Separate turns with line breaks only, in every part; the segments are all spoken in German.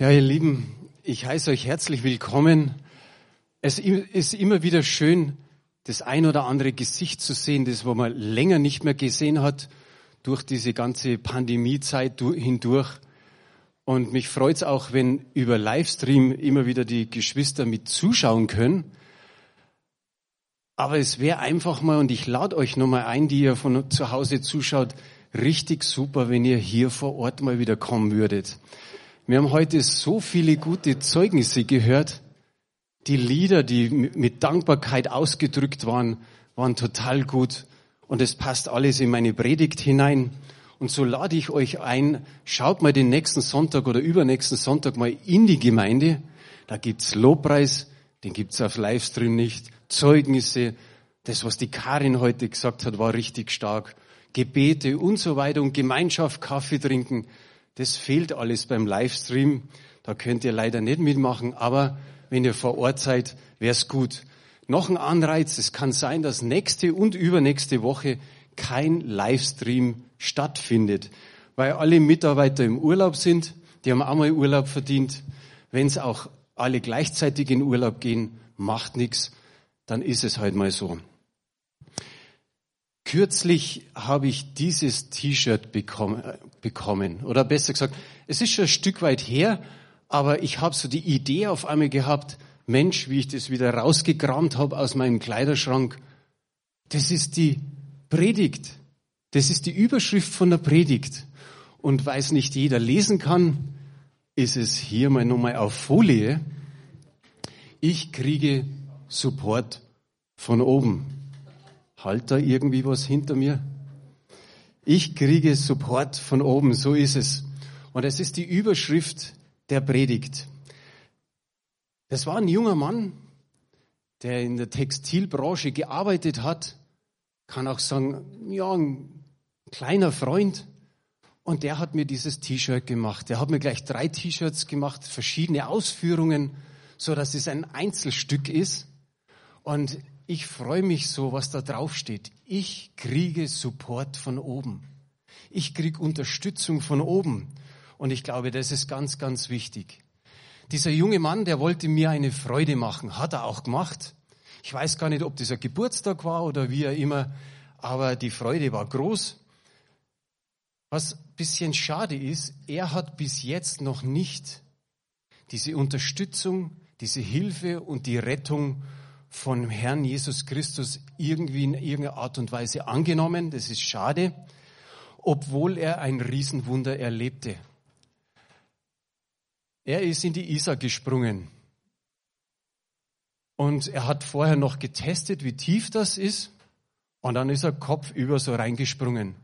Ja, ihr Lieben, ich heiße euch herzlich willkommen. Es ist immer wieder schön, das ein oder andere Gesicht zu sehen, das wo man länger nicht mehr gesehen hat durch diese ganze Pandemiezeit hindurch. Und mich freut es auch, wenn über Livestream immer wieder die Geschwister mit zuschauen können. Aber es wäre einfach mal, und ich lade euch nochmal ein, die ihr von zu Hause zuschaut, richtig super, wenn ihr hier vor Ort mal wieder kommen würdet. Wir haben heute so viele gute Zeugnisse gehört. Die Lieder, die mit Dankbarkeit ausgedrückt waren, waren total gut. Und es passt alles in meine Predigt hinein. Und so lade ich euch ein, schaut mal den nächsten Sonntag oder übernächsten Sonntag mal in die Gemeinde. Da gibt's Lobpreis, den gibt's auf Livestream nicht. Zeugnisse, das, was die Karin heute gesagt hat, war richtig stark. Gebete und so weiter und Gemeinschaft, Kaffee trinken. Das fehlt alles beim Livestream. Da könnt ihr leider nicht mitmachen, aber wenn ihr vor Ort seid, wär's gut. Noch ein Anreiz, es kann sein, dass nächste und übernächste Woche kein Livestream stattfindet, weil alle Mitarbeiter im Urlaub sind, die haben einmal Urlaub verdient. Wenn es auch alle gleichzeitig in Urlaub gehen, macht nichts, dann ist es halt mal so. Kürzlich habe ich dieses T-Shirt bekommen, bekommen. Oder besser gesagt, es ist schon ein Stück weit her, aber ich habe so die Idee auf einmal gehabt, Mensch, wie ich das wieder rausgekramt habe aus meinem Kleiderschrank, das ist die Predigt. Das ist die Überschrift von der Predigt. Und weil es nicht jeder lesen kann, ist es hier mal nochmal auf Folie. Ich kriege Support von oben. Halt da irgendwie was hinter mir? Ich kriege Support von oben, so ist es. Und es ist die Überschrift der Predigt. Das war ein junger Mann, der in der Textilbranche gearbeitet hat, kann auch sagen, ja, ein kleiner Freund. Und der hat mir dieses T-Shirt gemacht. Der hat mir gleich drei T-Shirts gemacht, verschiedene Ausführungen, so dass es ein Einzelstück ist. Und ich freue mich so, was da drauf steht. Ich kriege Support von oben. Ich kriege Unterstützung von oben. Und ich glaube, das ist ganz, ganz wichtig. Dieser junge Mann, der wollte mir eine Freude machen, hat er auch gemacht. Ich weiß gar nicht, ob ein Geburtstag war oder wie er immer, aber die Freude war groß. Was bisschen schade ist, er hat bis jetzt noch nicht diese Unterstützung, diese Hilfe und die Rettung von Herrn Jesus Christus irgendwie in irgendeiner Art und Weise angenommen. Das ist schade, obwohl er ein Riesenwunder erlebte. Er ist in die Isar gesprungen. Und er hat vorher noch getestet, wie tief das ist. Und dann ist er kopfüber so reingesprungen.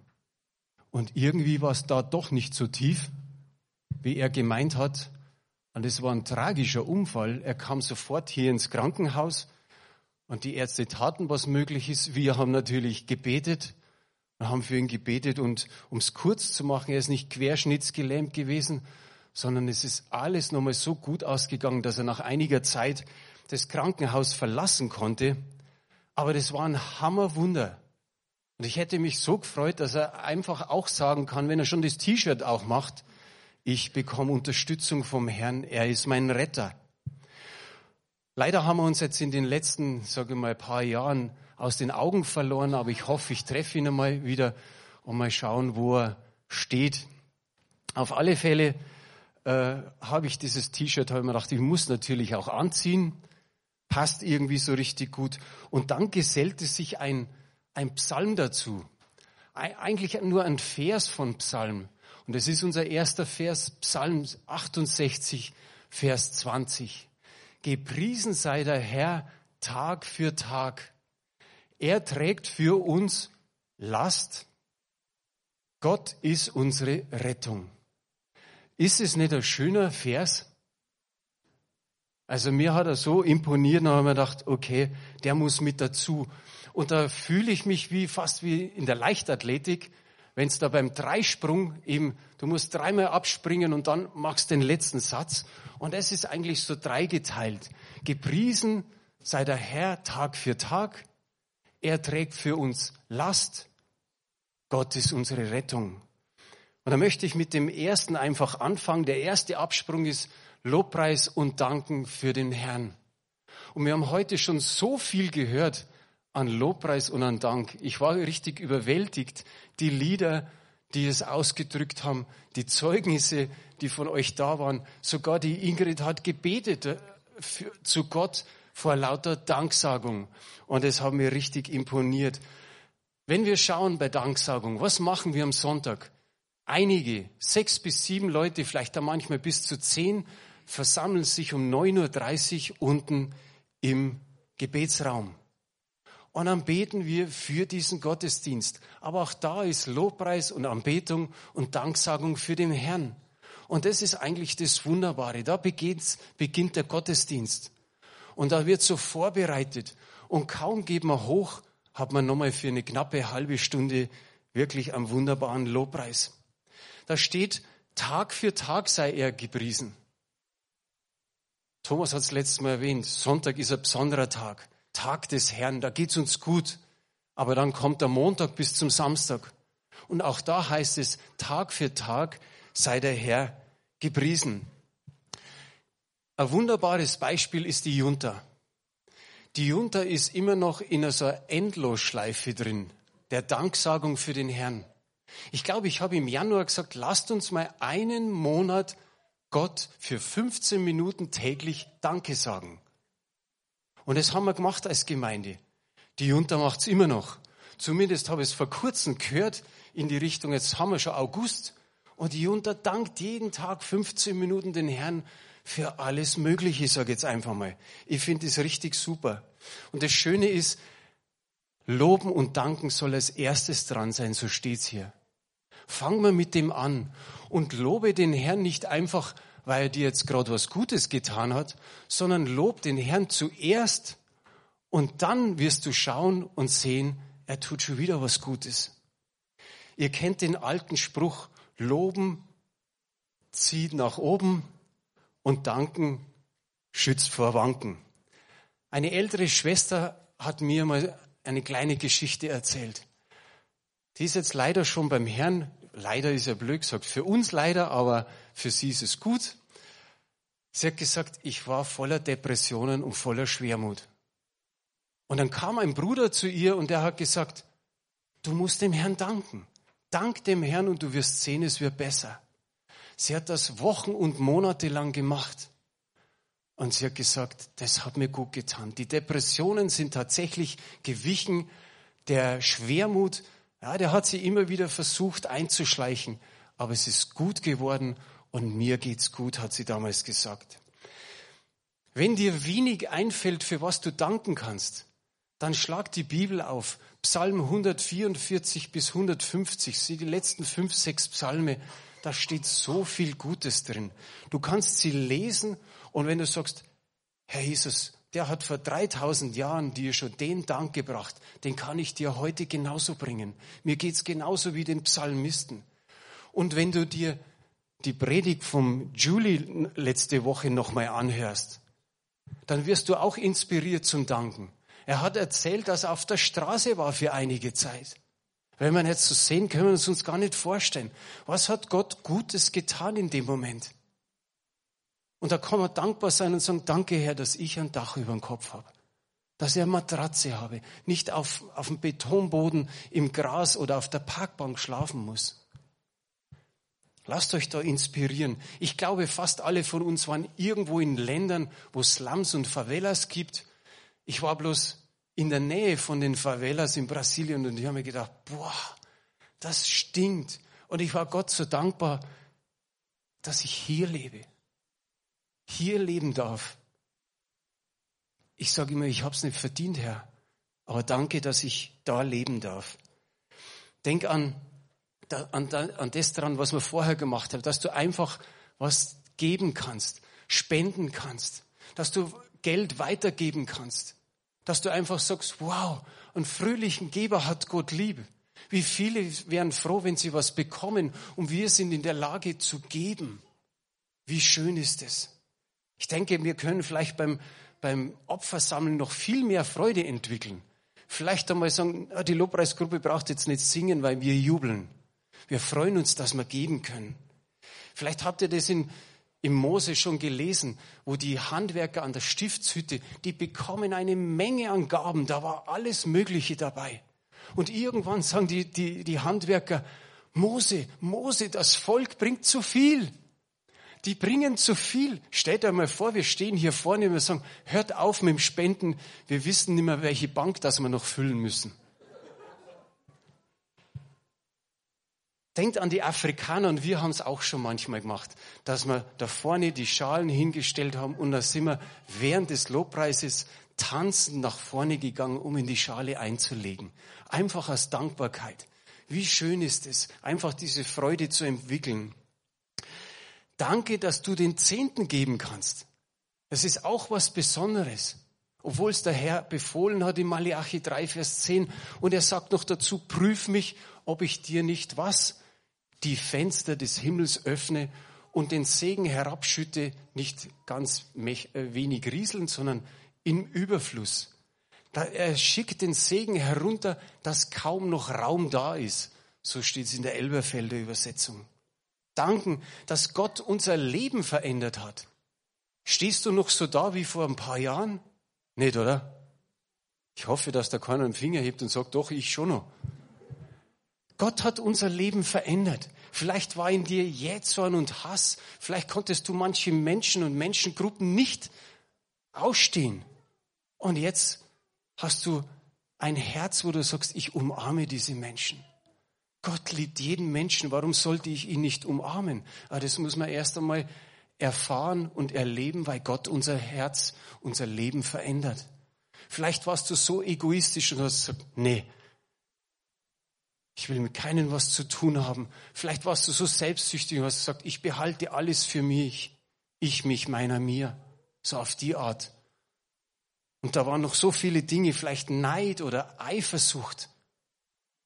Und irgendwie war es da doch nicht so tief, wie er gemeint hat. Und es war ein tragischer Unfall. Er kam sofort hier ins Krankenhaus und die Ärzte taten, was möglich ist. Wir haben natürlich gebetet und haben für ihn gebetet. Und um es kurz zu machen, er ist nicht querschnittsgelähmt gewesen, sondern es ist alles nochmal so gut ausgegangen, dass er nach einiger Zeit das Krankenhaus verlassen konnte. Aber das war ein Hammerwunder. Und ich hätte mich so gefreut, dass er einfach auch sagen kann, wenn er schon das T-Shirt auch macht, ich bekomme Unterstützung vom Herrn, er ist mein Retter. Leider haben wir uns jetzt in den letzten, sage ich mal, paar Jahren aus den Augen verloren, aber ich hoffe, ich treffe ihn einmal wieder und mal schauen, wo er steht. Auf alle Fälle äh, habe ich dieses T-Shirt, habe ich mir gedacht, ich muss natürlich auch anziehen, passt irgendwie so richtig gut. Und dann gesellte sich ein, ein Psalm dazu. Eigentlich nur ein Vers von Psalm. Und es ist unser erster Vers, Psalm 68, Vers 20. Gepriesen sei der Herr Tag für Tag. Er trägt für uns Last. Gott ist unsere Rettung. Ist es nicht ein schöner Vers? Also mir hat er so imponiert, da habe ich mir gedacht, okay, der muss mit dazu. Und da fühle ich mich wie fast wie in der Leichtathletik, wenn es da beim Dreisprung eben, du musst dreimal abspringen und dann machst den letzten Satz. Und es ist eigentlich so dreigeteilt. Gepriesen sei der Herr Tag für Tag. Er trägt für uns Last. Gott ist unsere Rettung. Und da möchte ich mit dem ersten einfach anfangen. Der erste Absprung ist Lobpreis und Danken für den Herrn. Und wir haben heute schon so viel gehört an Lobpreis und an Dank. Ich war richtig überwältigt. Die Lieder, die es ausgedrückt haben, die Zeugnisse, die von euch da waren. Sogar die Ingrid hat gebetet äh, für, zu Gott vor lauter Danksagung. Und es hat mir richtig imponiert. Wenn wir schauen bei Danksagung, was machen wir am Sonntag? Einige, sechs bis sieben Leute, vielleicht da manchmal bis zu zehn, versammeln sich um 9.30 Uhr unten im Gebetsraum. Und dann beten wir für diesen Gottesdienst. Aber auch da ist Lobpreis und Anbetung und Danksagung für den Herrn. Und das ist eigentlich das Wunderbare. Da beginnt, beginnt der Gottesdienst. Und da wird so vorbereitet. Und kaum geht man hoch, hat man nochmal für eine knappe halbe Stunde wirklich einen wunderbaren Lobpreis. Da steht, Tag für Tag sei er gepriesen. Thomas hat es letztes Mal erwähnt, Sonntag ist ein besonderer Tag, Tag des Herrn, da geht's uns gut. Aber dann kommt der Montag bis zum Samstag. Und auch da heißt es, Tag für Tag sei der Herr gepriesen. Ein wunderbares Beispiel ist die Junta. Die Junta ist immer noch in so einer Endlosschleife drin, der Danksagung für den Herrn. Ich glaube, ich habe im Januar gesagt, lasst uns mal einen Monat Gott für 15 Minuten täglich Danke sagen. Und das haben wir gemacht als Gemeinde. Die Junta macht es immer noch. Zumindest habe ich es vor kurzem gehört in die Richtung, jetzt haben wir schon August. Und die Junta dankt jeden Tag 15 Minuten den Herrn für alles Mögliche, sage ich jetzt einfach mal. Ich finde das richtig super. Und das Schöne ist, Loben und Danken soll als erstes dran sein, so steht's hier. Fang mal mit dem an und lobe den Herrn nicht einfach, weil er dir jetzt gerade was Gutes getan hat, sondern lob den Herrn zuerst und dann wirst du schauen und sehen, er tut schon wieder was Gutes. Ihr kennt den alten Spruch, loben zieht nach oben, und danken schützt vor Wanken. Eine ältere Schwester hat mir mal eine kleine Geschichte erzählt. Die ist jetzt leider schon beim Herrn. Leider ist er blöd gesagt. Für uns leider, aber für sie ist es gut. Sie hat gesagt, ich war voller Depressionen und voller Schwermut. Und dann kam ein Bruder zu ihr und der hat gesagt, du musst dem Herrn danken. Dank dem Herrn und du wirst sehen, es wird besser. Sie hat das Wochen und Monate lang gemacht. Und sie hat gesagt, das hat mir gut getan. Die Depressionen sind tatsächlich gewichen. Der Schwermut, ja, der hat sie immer wieder versucht einzuschleichen. Aber es ist gut geworden und mir geht's gut, hat sie damals gesagt. Wenn dir wenig einfällt, für was du danken kannst, dann schlag die Bibel auf. Psalm 144 bis 150, sie die letzten fünf, sechs Psalme da steht so viel Gutes drin. Du kannst sie lesen und wenn du sagst, Herr Jesus, der hat vor 3000 Jahren dir schon den Dank gebracht, den kann ich dir heute genauso bringen. Mir geht's genauso wie den Psalmisten. Und wenn du dir die Predigt vom Julie letzte Woche nochmal anhörst, dann wirst du auch inspiriert zum Danken. Er hat erzählt, dass er auf der Straße war für einige Zeit. Wenn man jetzt so sehen, können wir uns uns gar nicht vorstellen. Was hat Gott Gutes getan in dem Moment? Und da kann man dankbar sein und sagen, danke Herr, dass ich ein Dach über dem Kopf habe. Dass ich eine Matratze habe. Nicht auf, auf dem Betonboden im Gras oder auf der Parkbank schlafen muss. Lasst euch da inspirieren. Ich glaube, fast alle von uns waren irgendwo in Ländern, wo Slums und Favelas gibt. Ich war bloß in der Nähe von den Favelas in Brasilien und ich habe mir gedacht, boah, das stinkt. Und ich war Gott so dankbar, dass ich hier lebe, hier leben darf. Ich sage immer, ich habe es nicht verdient, Herr, aber danke, dass ich da leben darf. Denk an, an, das dran, was wir vorher gemacht haben, dass du einfach was geben kannst, spenden kannst, dass du Geld weitergeben kannst. Dass du einfach sagst, wow, einen fröhlichen Geber hat Gott lieb. Wie viele wären froh, wenn sie was bekommen und wir sind in der Lage zu geben. Wie schön ist es. Ich denke, wir können vielleicht beim, beim Opfersammeln noch viel mehr Freude entwickeln. Vielleicht einmal sagen, ah, die Lobpreisgruppe braucht jetzt nicht singen, weil wir jubeln. Wir freuen uns, dass wir geben können. Vielleicht habt ihr das in, im Mose schon gelesen, wo die Handwerker an der Stiftshütte, die bekommen eine Menge an Gaben, da war alles Mögliche dabei. Und irgendwann sagen die, die, die Handwerker, Mose, Mose, das Volk bringt zu viel. Die bringen zu viel. Stellt euch mal vor, wir stehen hier vorne und wir sagen, hört auf mit dem Spenden, wir wissen nicht mehr, welche Bank das wir noch füllen müssen. Denkt an die Afrikaner und wir haben es auch schon manchmal gemacht, dass wir da vorne die Schalen hingestellt haben und da sind wir während des Lobpreises tanzend nach vorne gegangen, um in die Schale einzulegen. Einfach aus Dankbarkeit. Wie schön ist es, einfach diese Freude zu entwickeln. Danke, dass du den Zehnten geben kannst. Das ist auch was Besonderes. Obwohl es der Herr befohlen hat in Malachi 3, Vers 10. Und er sagt noch dazu, prüf mich, ob ich dir nicht was? Die Fenster des Himmels öffne und den Segen herabschütte, nicht ganz äh, wenig rieselnd, sondern im Überfluss. Er schickt den Segen herunter, dass kaum noch Raum da ist. So steht es in der Elberfelder Übersetzung. Danken, dass Gott unser Leben verändert hat. Stehst du noch so da wie vor ein paar Jahren? Nicht, oder? Ich hoffe, dass da keiner einen Finger hebt und sagt, doch, ich schon noch. Gott hat unser Leben verändert. Vielleicht war in dir Jähzorn und Hass. Vielleicht konntest du manche Menschen und Menschengruppen nicht ausstehen. Und jetzt hast du ein Herz, wo du sagst, ich umarme diese Menschen. Gott liebt jeden Menschen. Warum sollte ich ihn nicht umarmen? Aber das muss man erst einmal erfahren und erleben, weil Gott unser Herz, unser Leben verändert. Vielleicht warst du so egoistisch und hast gesagt, nee, ich will mit keinem was zu tun haben. Vielleicht warst du so selbstsüchtig und hast gesagt, ich behalte alles für mich. Ich, mich, meiner, mir. So auf die Art. Und da waren noch so viele Dinge, vielleicht Neid oder Eifersucht.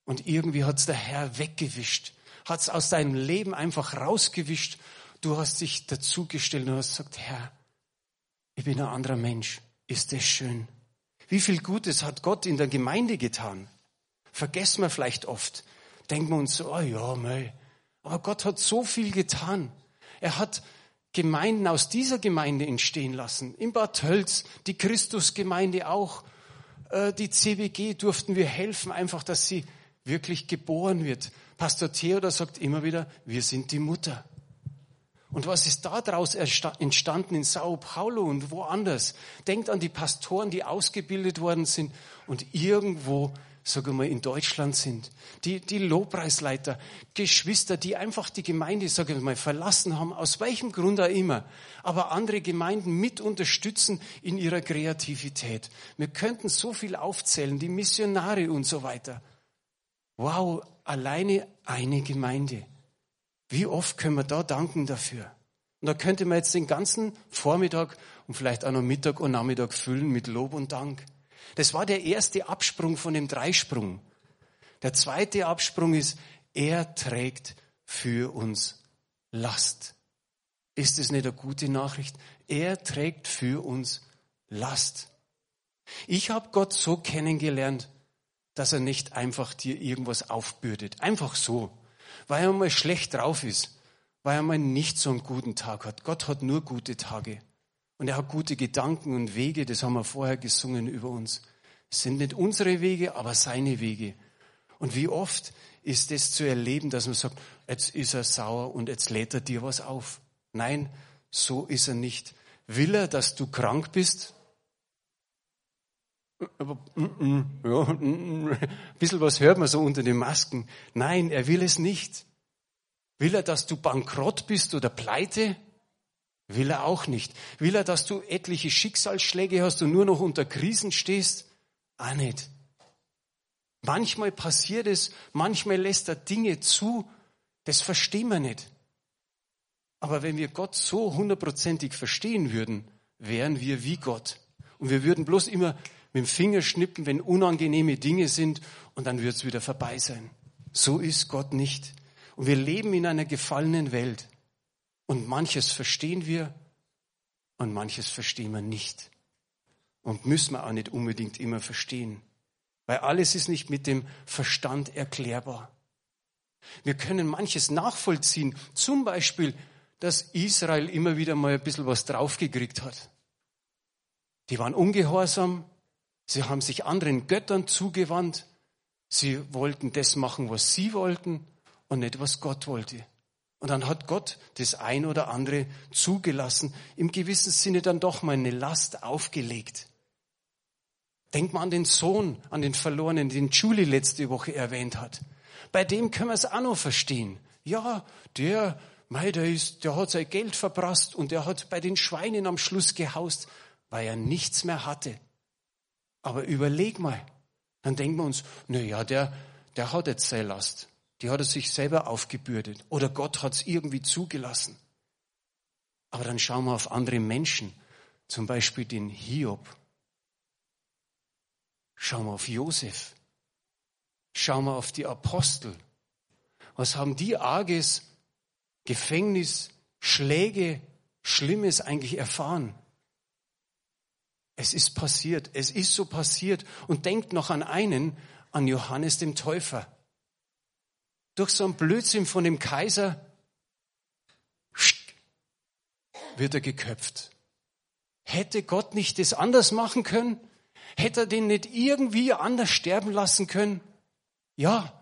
Und irgendwie hat's der Herr weggewischt. Hat's aus deinem Leben einfach rausgewischt. Du hast dich dazugestellt und hast gesagt, Herr, ich bin ein anderer Mensch. Ist das schön? Wie viel Gutes hat Gott in der Gemeinde getan? Vergessen wir vielleicht oft. Denken wir uns so, oh ja, mei. Aber Gott hat so viel getan. Er hat Gemeinden aus dieser Gemeinde entstehen lassen. In Bad Tölz, die Christusgemeinde auch. Äh, die CBG durften wir helfen, einfach, dass sie wirklich geboren wird. Pastor Theodor sagt immer wieder, wir sind die Mutter. Und was ist daraus entstanden in Sao Paulo und woanders? Denkt an die Pastoren, die ausgebildet worden sind und irgendwo sagen wir, in Deutschland sind, die, die Lobpreisleiter, Geschwister, die einfach die Gemeinde, sagen wir mal, verlassen haben, aus welchem Grund auch immer, aber andere Gemeinden mit unterstützen in ihrer Kreativität. Wir könnten so viel aufzählen, die Missionare und so weiter. Wow, alleine eine Gemeinde. Wie oft können wir da danken dafür? Und da könnte man jetzt den ganzen Vormittag und vielleicht auch noch Mittag und Nachmittag füllen mit Lob und Dank. Das war der erste Absprung von dem Dreisprung. Der zweite Absprung ist, er trägt für uns Last. Ist es nicht eine gute Nachricht? Er trägt für uns Last. Ich habe Gott so kennengelernt, dass er nicht einfach dir irgendwas aufbürdet. Einfach so. Weil er mal schlecht drauf ist. Weil er mal nicht so einen guten Tag hat. Gott hat nur gute Tage. Und er hat gute Gedanken und Wege, das haben wir vorher gesungen über uns. Es sind nicht unsere Wege, aber seine Wege. Und wie oft ist es zu erleben, dass man sagt, jetzt ist er sauer und jetzt lädt er dir was auf. Nein, so ist er nicht. Will er, dass du krank bist? Aber, mm, mm, ja, mm, ein bisschen was hört man so unter den Masken. Nein, er will es nicht. Will er, dass du bankrott bist oder pleite? Will er auch nicht. Will er, dass du etliche Schicksalsschläge hast und nur noch unter Krisen stehst? Auch nicht. Manchmal passiert es, manchmal lässt er Dinge zu, das verstehen wir nicht. Aber wenn wir Gott so hundertprozentig verstehen würden, wären wir wie Gott. Und wir würden bloß immer mit dem Finger schnippen, wenn unangenehme Dinge sind, und dann wird es wieder vorbei sein. So ist Gott nicht. Und wir leben in einer gefallenen Welt. Und manches verstehen wir und manches verstehen wir nicht. Und müssen wir auch nicht unbedingt immer verstehen. Weil alles ist nicht mit dem Verstand erklärbar. Wir können manches nachvollziehen. Zum Beispiel, dass Israel immer wieder mal ein bisschen was draufgekriegt hat. Die waren ungehorsam. Sie haben sich anderen Göttern zugewandt. Sie wollten das machen, was sie wollten und nicht, was Gott wollte. Und dann hat Gott das ein oder andere zugelassen, im gewissen Sinne dann doch mal eine Last aufgelegt. Denkt mal an den Sohn, an den Verlorenen, den Julie letzte Woche erwähnt hat. Bei dem können wir es auch noch verstehen. Ja, der, mei, der, ist, der hat sein Geld verprasst und der hat bei den Schweinen am Schluss gehaust, weil er nichts mehr hatte. Aber überleg mal, dann denken wir uns, na ja, der, der hat jetzt seine Last. Die hat er sich selber aufgebürdet. Oder Gott hat es irgendwie zugelassen. Aber dann schauen wir auf andere Menschen. Zum Beispiel den Hiob. Schauen wir auf Josef. Schauen wir auf die Apostel. Was haben die Arges, Gefängnis, Schläge, Schlimmes eigentlich erfahren? Es ist passiert, es ist so passiert. Und denkt noch an einen, an Johannes dem Täufer durch so einen Blödsinn von dem Kaiser wird er geköpft. Hätte Gott nicht das anders machen können? Hätte er den nicht irgendwie anders sterben lassen können? Ja.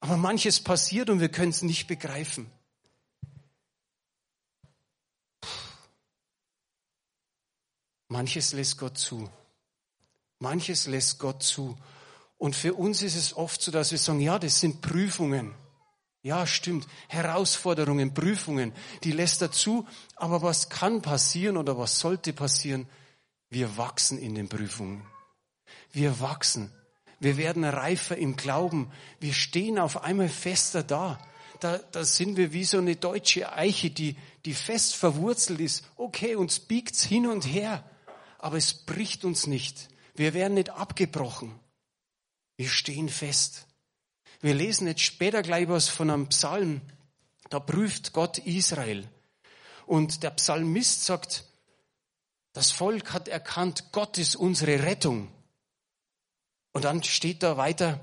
Aber manches passiert und wir können es nicht begreifen. Manches lässt Gott zu. Manches lässt Gott zu. Und für uns ist es oft so, dass wir sagen, ja, das sind Prüfungen. Ja, stimmt. Herausforderungen, Prüfungen, die lässt dazu. Aber was kann passieren oder was sollte passieren? Wir wachsen in den Prüfungen. Wir wachsen. Wir werden reifer im Glauben. Wir stehen auf einmal fester da. Da, da sind wir wie so eine deutsche Eiche, die, die fest verwurzelt ist. Okay, uns biegt's hin und her. Aber es bricht uns nicht. Wir werden nicht abgebrochen. Wir stehen fest. Wir lesen jetzt später gleich was von einem Psalm. Da prüft Gott Israel. Und der Psalmist sagt, das Volk hat erkannt, Gott ist unsere Rettung. Und dann steht da weiter,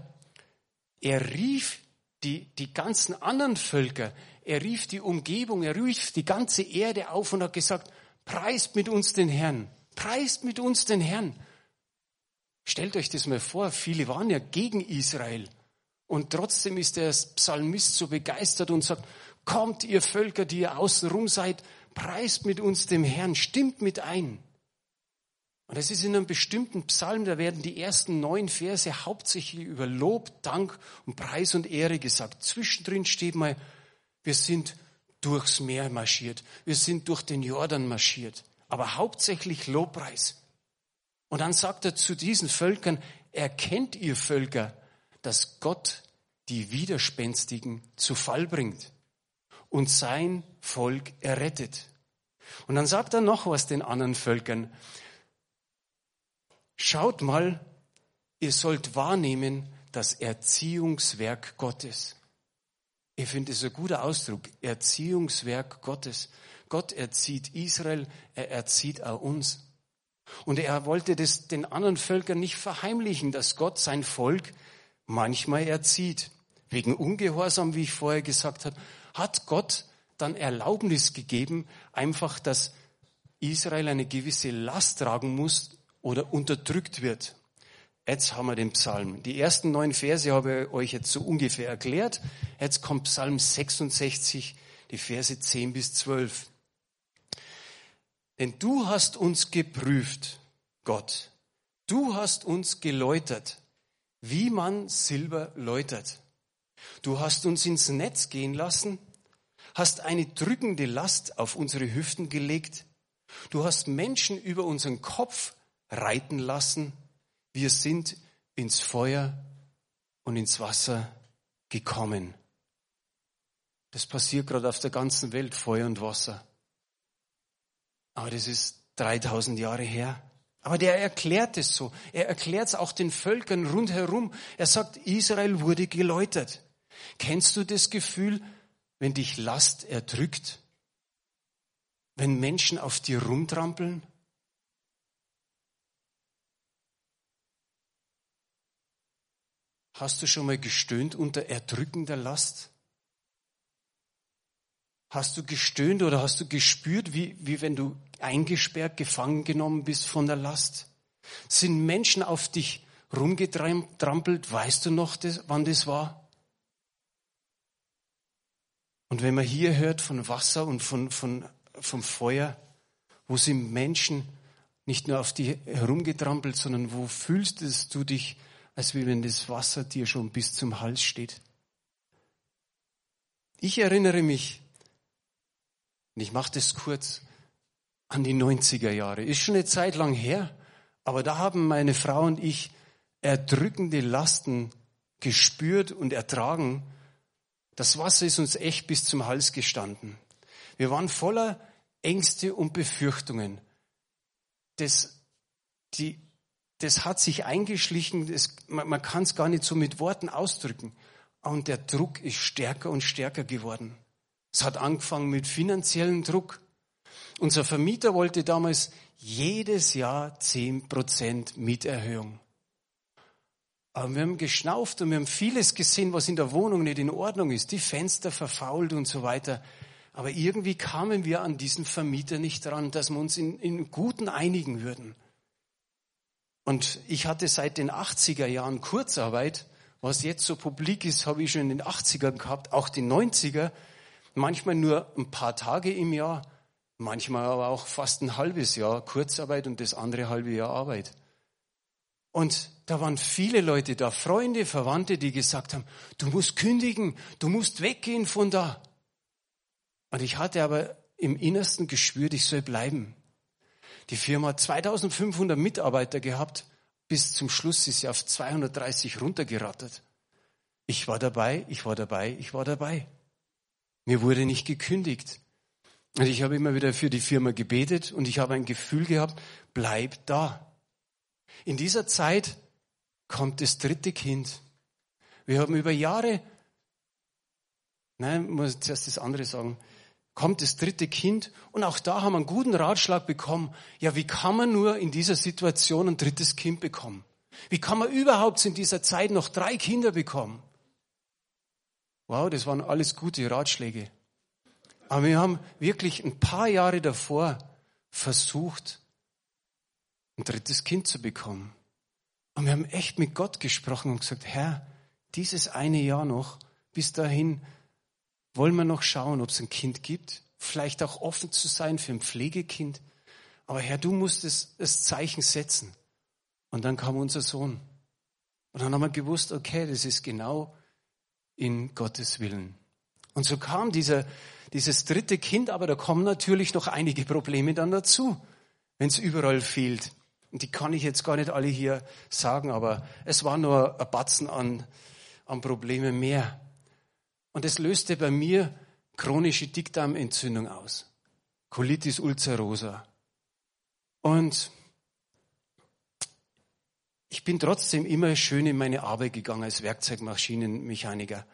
er rief die, die ganzen anderen Völker, er rief die Umgebung, er rief die ganze Erde auf und hat gesagt, preist mit uns den Herrn, preist mit uns den Herrn. Stellt euch das mal vor, viele waren ja gegen Israel. Und trotzdem ist der Psalmist so begeistert und sagt, kommt ihr Völker, die ihr außenrum seid, preist mit uns dem Herrn, stimmt mit ein. Und es ist in einem bestimmten Psalm, da werden die ersten neun Verse hauptsächlich über Lob, Dank und Preis und Ehre gesagt. Zwischendrin steht mal, wir sind durchs Meer marschiert, wir sind durch den Jordan marschiert, aber hauptsächlich Lobpreis. Und dann sagt er zu diesen Völkern, erkennt ihr Völker, dass Gott die Widerspenstigen zu Fall bringt und sein Volk errettet. Und dann sagt er noch was den anderen Völkern. Schaut mal, ihr sollt wahrnehmen das Erziehungswerk Gottes. Ich finde es ein guter Ausdruck, Erziehungswerk Gottes. Gott erzieht Israel, er erzieht auch uns. Und er wollte das den anderen Völkern nicht verheimlichen, dass Gott sein Volk manchmal erzieht. Wegen Ungehorsam, wie ich vorher gesagt habe, hat Gott dann Erlaubnis gegeben, einfach, dass Israel eine gewisse Last tragen muss oder unterdrückt wird. Jetzt haben wir den Psalm. Die ersten neun Verse habe ich euch jetzt so ungefähr erklärt. Jetzt kommt Psalm 66, die Verse 10 bis 12. Denn du hast uns geprüft, Gott. Du hast uns geläutert, wie man Silber läutert. Du hast uns ins Netz gehen lassen, hast eine drückende Last auf unsere Hüften gelegt. Du hast Menschen über unseren Kopf reiten lassen. Wir sind ins Feuer und ins Wasser gekommen. Das passiert gerade auf der ganzen Welt, Feuer und Wasser. Aber das ist 3000 Jahre her. Aber der erklärt es so. Er erklärt es auch den Völkern rundherum. Er sagt, Israel wurde geläutert. Kennst du das Gefühl, wenn dich Last erdrückt? Wenn Menschen auf dir rumtrampeln? Hast du schon mal gestöhnt unter erdrückender Last? Hast du gestöhnt oder hast du gespürt, wie, wie wenn du eingesperrt, gefangen genommen bist von der Last? Sind Menschen auf dich rumgetrampelt? Weißt du noch, das, wann das war? Und wenn man hier hört von Wasser und von, von, vom Feuer, wo sind Menschen nicht nur auf dich herumgetrampelt, sondern wo fühlst du dich, als wenn das Wasser dir schon bis zum Hals steht? Ich erinnere mich, und ich mache das kurz, an die 90er Jahre. Ist schon eine Zeit lang her, aber da haben meine Frau und ich erdrückende Lasten gespürt und ertragen. Das Wasser ist uns echt bis zum Hals gestanden. Wir waren voller Ängste und Befürchtungen. Das, die, das hat sich eingeschlichen, das, man, man kann es gar nicht so mit Worten ausdrücken. Und der Druck ist stärker und stärker geworden. Es hat angefangen mit finanziellem Druck. Unser Vermieter wollte damals jedes Jahr zehn Prozent Mieterhöhung. Aber wir haben geschnauft und wir haben vieles gesehen, was in der Wohnung nicht in Ordnung ist. Die Fenster verfault und so weiter. Aber irgendwie kamen wir an diesen Vermieter nicht dran, dass wir uns in, in Guten einigen würden. Und ich hatte seit den 80er Jahren Kurzarbeit. Was jetzt so publik ist, habe ich schon in den 80ern gehabt, auch die 90er. Manchmal nur ein paar Tage im Jahr, manchmal aber auch fast ein halbes Jahr Kurzarbeit und das andere halbe Jahr Arbeit. Und da waren viele Leute da, Freunde, Verwandte, die gesagt haben, du musst kündigen, du musst weggehen von da. Und ich hatte aber im Innersten gespürt, ich soll bleiben. Die Firma hat 2500 Mitarbeiter gehabt, bis zum Schluss ist sie auf 230 runtergerattert. Ich war dabei, ich war dabei, ich war dabei. Mir wurde nicht gekündigt. Und ich habe immer wieder für die Firma gebetet und ich habe ein Gefühl gehabt, bleib da. In dieser Zeit kommt das dritte Kind. Wir haben über Jahre, nein, muss zuerst das andere sagen, kommt das dritte Kind und auch da haben wir einen guten Ratschlag bekommen. Ja, wie kann man nur in dieser Situation ein drittes Kind bekommen? Wie kann man überhaupt in dieser Zeit noch drei Kinder bekommen? Wow, das waren alles gute Ratschläge. Aber wir haben wirklich ein paar Jahre davor versucht, ein drittes Kind zu bekommen. Und wir haben echt mit Gott gesprochen und gesagt, Herr, dieses eine Jahr noch, bis dahin wollen wir noch schauen, ob es ein Kind gibt. Vielleicht auch offen zu sein für ein Pflegekind. Aber Herr, du musst das, das Zeichen setzen. Und dann kam unser Sohn. Und dann haben wir gewusst, okay, das ist genau in Gottes Willen. Und so kam dieser, dieses dritte Kind, aber da kommen natürlich noch einige Probleme dann dazu, wenn es überall fehlt. Und die kann ich jetzt gar nicht alle hier sagen, aber es war nur ein Batzen an, an Probleme mehr. Und es löste bei mir chronische Dickdarmentzündung aus. Colitis ulcerosa. Und ich bin trotzdem immer schön in meine Arbeit gegangen als Werkzeugmaschinenmechaniker.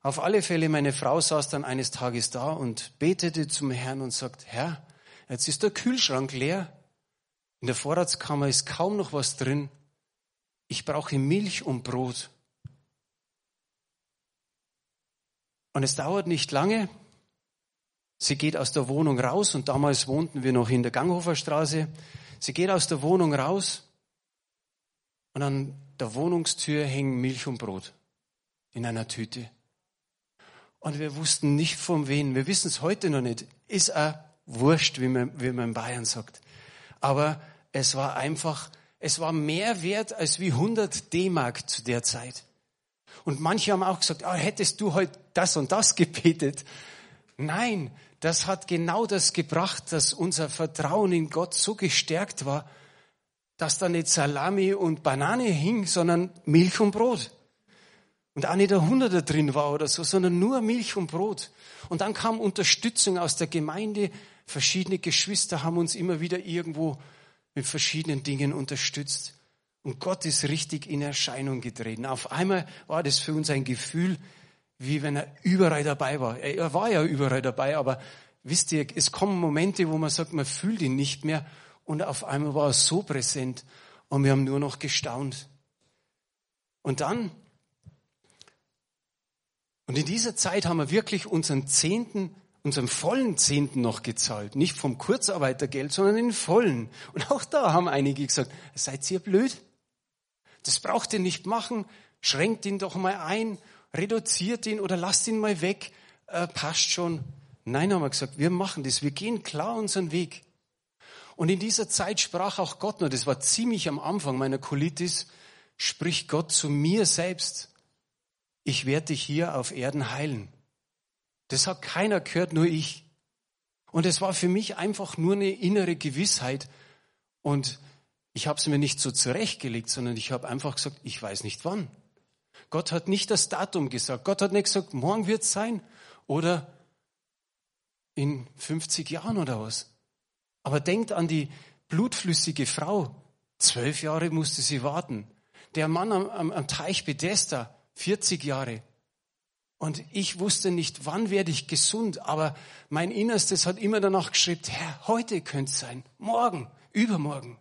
Auf alle Fälle, meine Frau saß dann eines Tages da und betete zum Herrn und sagt, Herr, jetzt ist der Kühlschrank leer. In der Vorratskammer ist kaum noch was drin. Ich brauche Milch und Brot. Und es dauert nicht lange. Sie geht aus der Wohnung raus und damals wohnten wir noch in der Ganghofer Straße. Sie geht aus der Wohnung raus und an der Wohnungstür hängen Milch und Brot in einer Tüte. Und wir wussten nicht von wem. Wir wissen es heute noch nicht. Ist auch wurscht, wie man, wie man in Bayern sagt. Aber es war einfach, es war mehr wert als wie 100 D-Mark zu der Zeit. Und manche haben auch gesagt, ah, hättest du heute das und das gebetet. Nein, das hat genau das gebracht, dass unser Vertrauen in Gott so gestärkt war, dass da nicht Salami und Banane hing, sondern Milch und Brot. Und auch nicht ein Hunderter drin war oder so, sondern nur Milch und Brot. Und dann kam Unterstützung aus der Gemeinde. Verschiedene Geschwister haben uns immer wieder irgendwo mit verschiedenen Dingen unterstützt. Und Gott ist richtig in Erscheinung getreten. Auf einmal war das für uns ein Gefühl, wie wenn er überall dabei war. Er war ja überall dabei, aber wisst ihr, es kommen Momente, wo man sagt, man fühlt ihn nicht mehr. Und auf einmal war er so präsent und wir haben nur noch gestaunt. Und dann Und in dieser Zeit haben wir wirklich unseren Zehnten, unseren vollen Zehnten noch gezahlt. Nicht vom Kurzarbeitergeld, sondern den vollen. Und auch da haben einige gesagt, seid ihr blöd? Das braucht ihr nicht machen. Schränkt ihn doch mal ein, reduziert ihn oder lasst ihn mal weg. Äh, passt schon. Nein, haben wir gesagt, wir machen das. Wir gehen klar unseren Weg. Und in dieser Zeit sprach auch Gott nur, das war ziemlich am Anfang meiner Colitis, spricht Gott zu mir selbst ich werde dich hier auf Erden heilen. Das hat keiner gehört, nur ich. Und es war für mich einfach nur eine innere Gewissheit. Und ich habe es mir nicht so zurechtgelegt, sondern ich habe einfach gesagt, ich weiß nicht wann. Gott hat nicht das Datum gesagt. Gott hat nicht gesagt, morgen wird es sein oder in 50 Jahren oder was. Aber denkt an die blutflüssige Frau. Zwölf Jahre musste sie warten. Der Mann am, am, am Teich Bethesda, 40 Jahre. Und ich wusste nicht, wann werde ich gesund, aber mein Innerstes hat immer danach geschrieben, Herr, heute könnte es sein, morgen, übermorgen.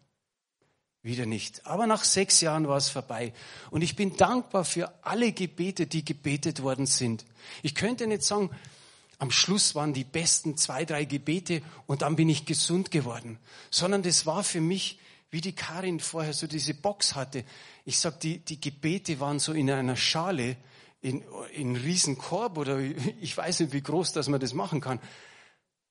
Wieder nicht. Aber nach sechs Jahren war es vorbei. Und ich bin dankbar für alle Gebete, die gebetet worden sind. Ich könnte nicht sagen, am Schluss waren die besten zwei, drei Gebete und dann bin ich gesund geworden, sondern das war für mich wie die Karin vorher so diese Box hatte. Ich sag, die, die Gebete waren so in einer Schale, in, in Riesenkorb oder ich weiß nicht, wie groß, dass man das machen kann.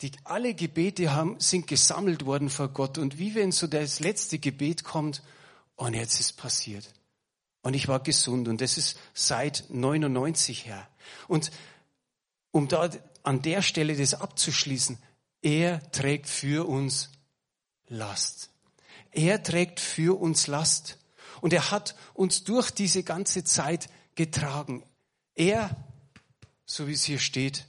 Die, alle Gebete haben, sind gesammelt worden vor Gott und wie wenn so das letzte Gebet kommt und jetzt ist passiert. Und ich war gesund und das ist seit 99 her. Und um da an der Stelle das abzuschließen, er trägt für uns Last. Er trägt für uns Last. Und er hat uns durch diese ganze Zeit getragen. Er, so wie es hier steht,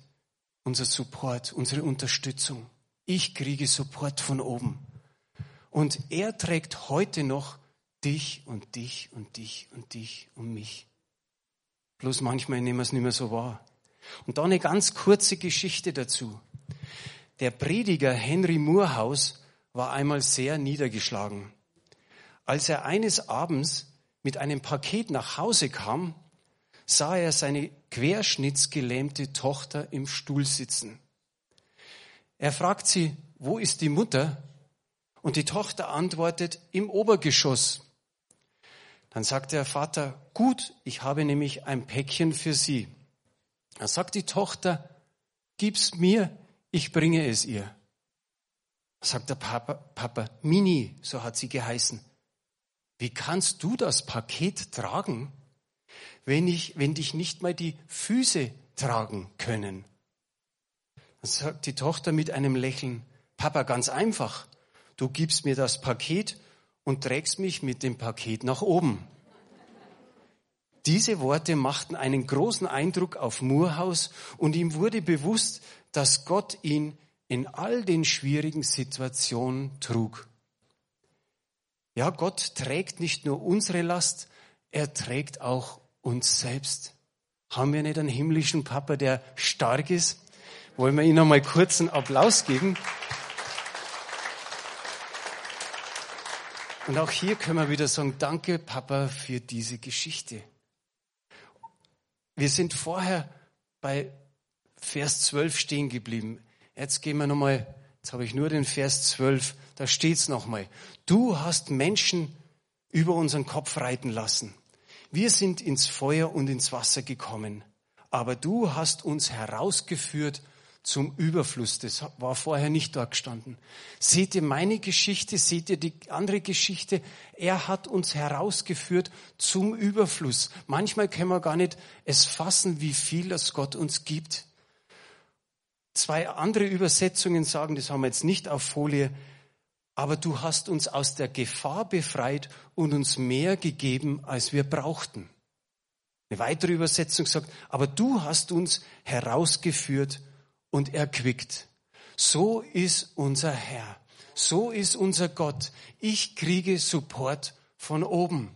unser Support, unsere Unterstützung. Ich kriege Support von oben. Und er trägt heute noch dich und dich und dich und dich und mich. Bloß manchmal nehmen wir es nicht mehr so wahr. Und da eine ganz kurze Geschichte dazu. Der Prediger Henry Moorhaus war einmal sehr niedergeschlagen. Als er eines Abends mit einem Paket nach Hause kam, sah er seine querschnittsgelähmte Tochter im Stuhl sitzen. Er fragt sie, wo ist die Mutter? Und die Tochter antwortet, im Obergeschoss. Dann sagt der Vater, gut, ich habe nämlich ein Päckchen für Sie. Dann sagt die Tochter, gib's mir, ich bringe es ihr sagt der Papa, Papa, Mini, so hat sie geheißen. Wie kannst du das Paket tragen, wenn, ich, wenn dich nicht mal die Füße tragen können? Dann sagt die Tochter mit einem Lächeln, Papa, ganz einfach. Du gibst mir das Paket und trägst mich mit dem Paket nach oben. Diese Worte machten einen großen Eindruck auf Murhaus und ihm wurde bewusst, dass Gott ihn in all den schwierigen Situationen trug. Ja, Gott trägt nicht nur unsere Last, er trägt auch uns selbst. Haben wir nicht einen himmlischen Papa, der stark ist? Wollen wir ihm noch mal kurz einen Applaus geben? Und auch hier können wir wieder sagen, danke Papa für diese Geschichte. Wir sind vorher bei Vers 12 stehen geblieben. Jetzt gehen wir nochmal, jetzt habe ich nur den Vers 12, da steht's nochmal. Du hast Menschen über unseren Kopf reiten lassen. Wir sind ins Feuer und ins Wasser gekommen, aber du hast uns herausgeführt zum Überfluss. Das war vorher nicht dort gestanden. Seht ihr meine Geschichte? Seht ihr die andere Geschichte? Er hat uns herausgeführt zum Überfluss. Manchmal können wir gar nicht es fassen, wie viel das Gott uns gibt. Zwei andere Übersetzungen sagen, das haben wir jetzt nicht auf Folie, aber du hast uns aus der Gefahr befreit und uns mehr gegeben, als wir brauchten. Eine weitere Übersetzung sagt, aber du hast uns herausgeführt und erquickt. So ist unser Herr. So ist unser Gott. Ich kriege Support von oben.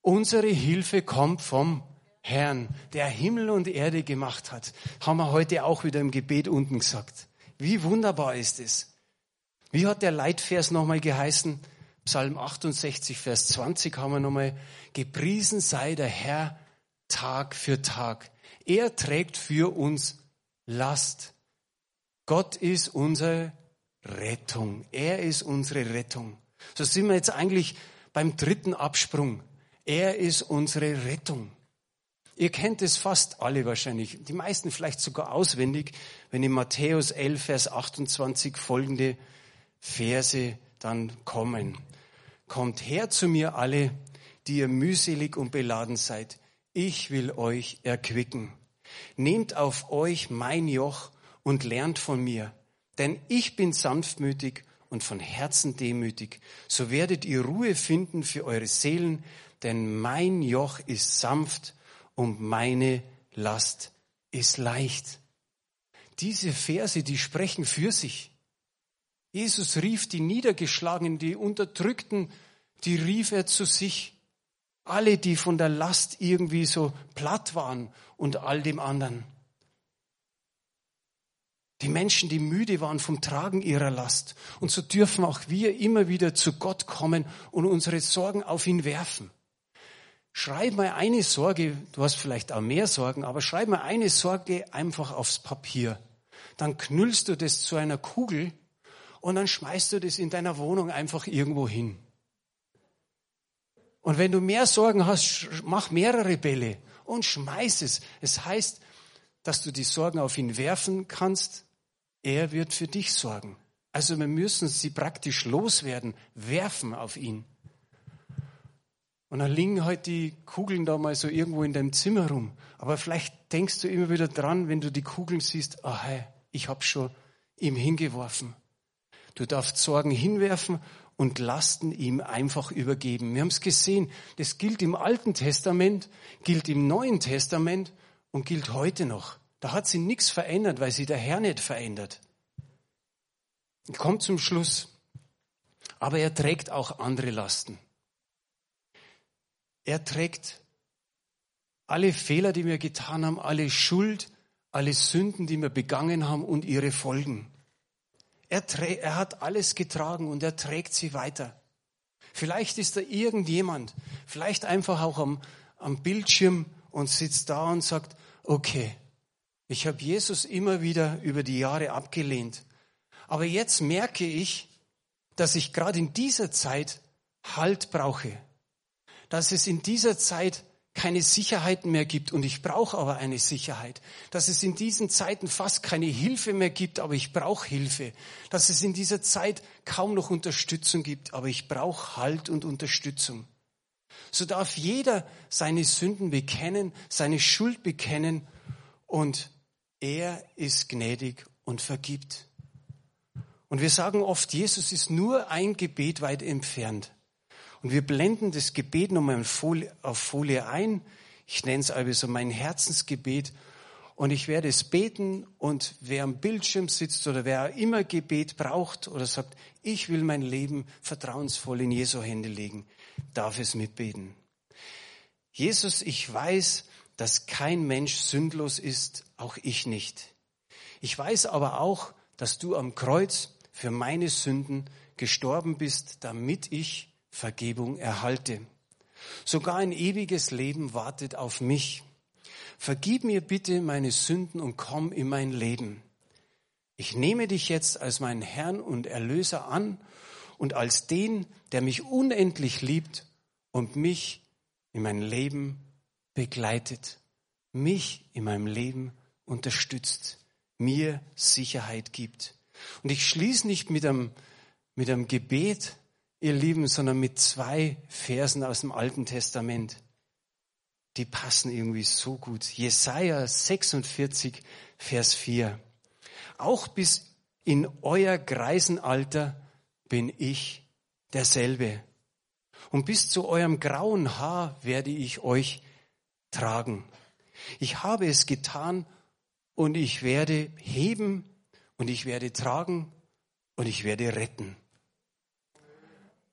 Unsere Hilfe kommt vom Herrn, der Himmel und Erde gemacht hat, haben wir heute auch wieder im Gebet unten gesagt. Wie wunderbar ist es. Wie hat der Leitvers nochmal geheißen? Psalm 68, Vers 20 haben wir nochmal. Gepriesen sei der Herr Tag für Tag. Er trägt für uns Last. Gott ist unsere Rettung. Er ist unsere Rettung. So sind wir jetzt eigentlich beim dritten Absprung. Er ist unsere Rettung. Ihr kennt es fast alle wahrscheinlich, die meisten vielleicht sogar auswendig, wenn in Matthäus 11, Vers 28 folgende Verse dann kommen. Kommt her zu mir alle, die ihr mühselig und beladen seid. Ich will euch erquicken. Nehmt auf euch mein Joch und lernt von mir, denn ich bin sanftmütig und von Herzen demütig. So werdet ihr Ruhe finden für eure Seelen, denn mein Joch ist sanft und meine Last ist leicht. Diese Verse, die sprechen für sich. Jesus rief die Niedergeschlagenen, die Unterdrückten, die rief er zu sich. Alle, die von der Last irgendwie so platt waren und all dem anderen. Die Menschen, die müde waren vom Tragen ihrer Last. Und so dürfen auch wir immer wieder zu Gott kommen und unsere Sorgen auf ihn werfen. Schreib mal eine Sorge, du hast vielleicht auch mehr Sorgen, aber schreib mal eine Sorge einfach aufs Papier. Dann knüllst du das zu einer Kugel und dann schmeißt du das in deiner Wohnung einfach irgendwo hin. Und wenn du mehr Sorgen hast, mach mehrere Bälle und schmeiß es. Es heißt, dass du die Sorgen auf ihn werfen kannst. Er wird für dich sorgen. Also wir müssen sie praktisch loswerden, werfen auf ihn. Und dann liegen halt die Kugeln da mal so irgendwo in deinem Zimmer rum. Aber vielleicht denkst du immer wieder dran, wenn du die Kugeln siehst, ah, hey, ich hab schon ihm hingeworfen. Du darfst Sorgen hinwerfen und Lasten ihm einfach übergeben. Wir haben es gesehen, das gilt im Alten Testament, gilt im Neuen Testament und gilt heute noch. Da hat sich nichts verändert, weil sich der Herr nicht verändert. Kommt zum Schluss. Aber er trägt auch andere Lasten. Er trägt alle Fehler, die wir getan haben, alle Schuld, alle Sünden, die wir begangen haben und ihre Folgen. Er, er hat alles getragen und er trägt sie weiter. Vielleicht ist da irgendjemand, vielleicht einfach auch am, am Bildschirm und sitzt da und sagt, okay, ich habe Jesus immer wieder über die Jahre abgelehnt. Aber jetzt merke ich, dass ich gerade in dieser Zeit Halt brauche. Dass es in dieser Zeit keine Sicherheiten mehr gibt und ich brauche aber eine Sicherheit. Dass es in diesen Zeiten fast keine Hilfe mehr gibt, aber ich brauche Hilfe. Dass es in dieser Zeit kaum noch Unterstützung gibt, aber ich brauche Halt und Unterstützung. So darf jeder seine Sünden bekennen, seine Schuld bekennen und er ist gnädig und vergibt. Und wir sagen oft, Jesus ist nur ein Gebet weit entfernt. Und wir blenden das Gebet nochmal auf Folie ein. Ich nenne es also mein Herzensgebet. Und ich werde es beten und wer am Bildschirm sitzt oder wer immer Gebet braucht oder sagt, ich will mein Leben vertrauensvoll in Jesu Hände legen, darf es mitbeten. Jesus, ich weiß, dass kein Mensch sündlos ist, auch ich nicht. Ich weiß aber auch, dass du am Kreuz für meine Sünden gestorben bist, damit ich Vergebung erhalte. Sogar ein ewiges Leben wartet auf mich. Vergib mir bitte meine Sünden und komm in mein Leben. Ich nehme dich jetzt als meinen Herrn und Erlöser an und als den, der mich unendlich liebt und mich in mein Leben begleitet, mich in meinem Leben unterstützt, mir Sicherheit gibt. Und ich schließe nicht mit einem, mit einem Gebet, ihr Lieben, sondern mit zwei Versen aus dem Alten Testament. Die passen irgendwie so gut. Jesaja 46, Vers 4. Auch bis in euer Greisenalter bin ich derselbe. Und bis zu eurem grauen Haar werde ich euch tragen. Ich habe es getan und ich werde heben und ich werde tragen und ich werde retten.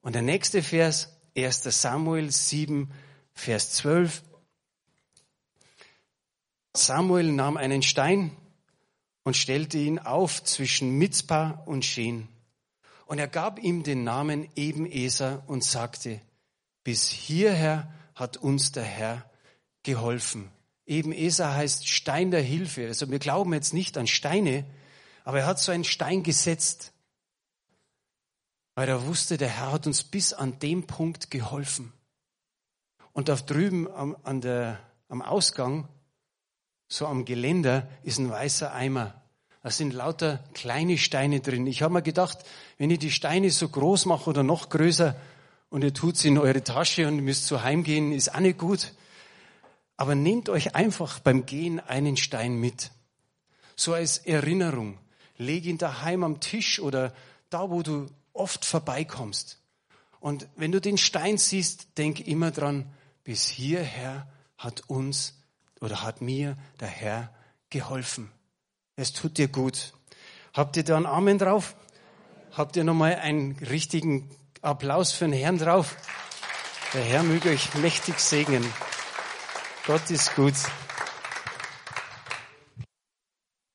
Und der nächste Vers, 1 Samuel 7, Vers 12. Samuel nahm einen Stein und stellte ihn auf zwischen Mitzpah und Schen. Und er gab ihm den Namen Ebeneser und sagte, bis hierher hat uns der Herr geholfen. Eben Esa heißt Stein der Hilfe. Also wir glauben jetzt nicht an Steine, aber er hat so einen Stein gesetzt, weil er wusste, der Herr hat uns bis an dem Punkt geholfen. Und da drüben am, an der, am Ausgang, so am Geländer, ist ein weißer Eimer. Da sind lauter kleine Steine drin. Ich habe mir gedacht, wenn ihr die Steine so groß macht oder noch größer und ihr tut sie in eure Tasche und müsst so heimgehen, ist auch nicht gut. Aber nehmt euch einfach beim Gehen einen Stein mit. So als Erinnerung. Leg ihn daheim am Tisch oder da, wo du oft vorbeikommst. Und wenn du den Stein siehst, denk immer dran, bis hierher hat uns oder hat mir der Herr geholfen. Es tut dir gut. Habt ihr da einen Amen drauf? Habt ihr nochmal einen richtigen Applaus für den Herrn drauf? Der Herr möge euch mächtig segnen. Gott ist gut.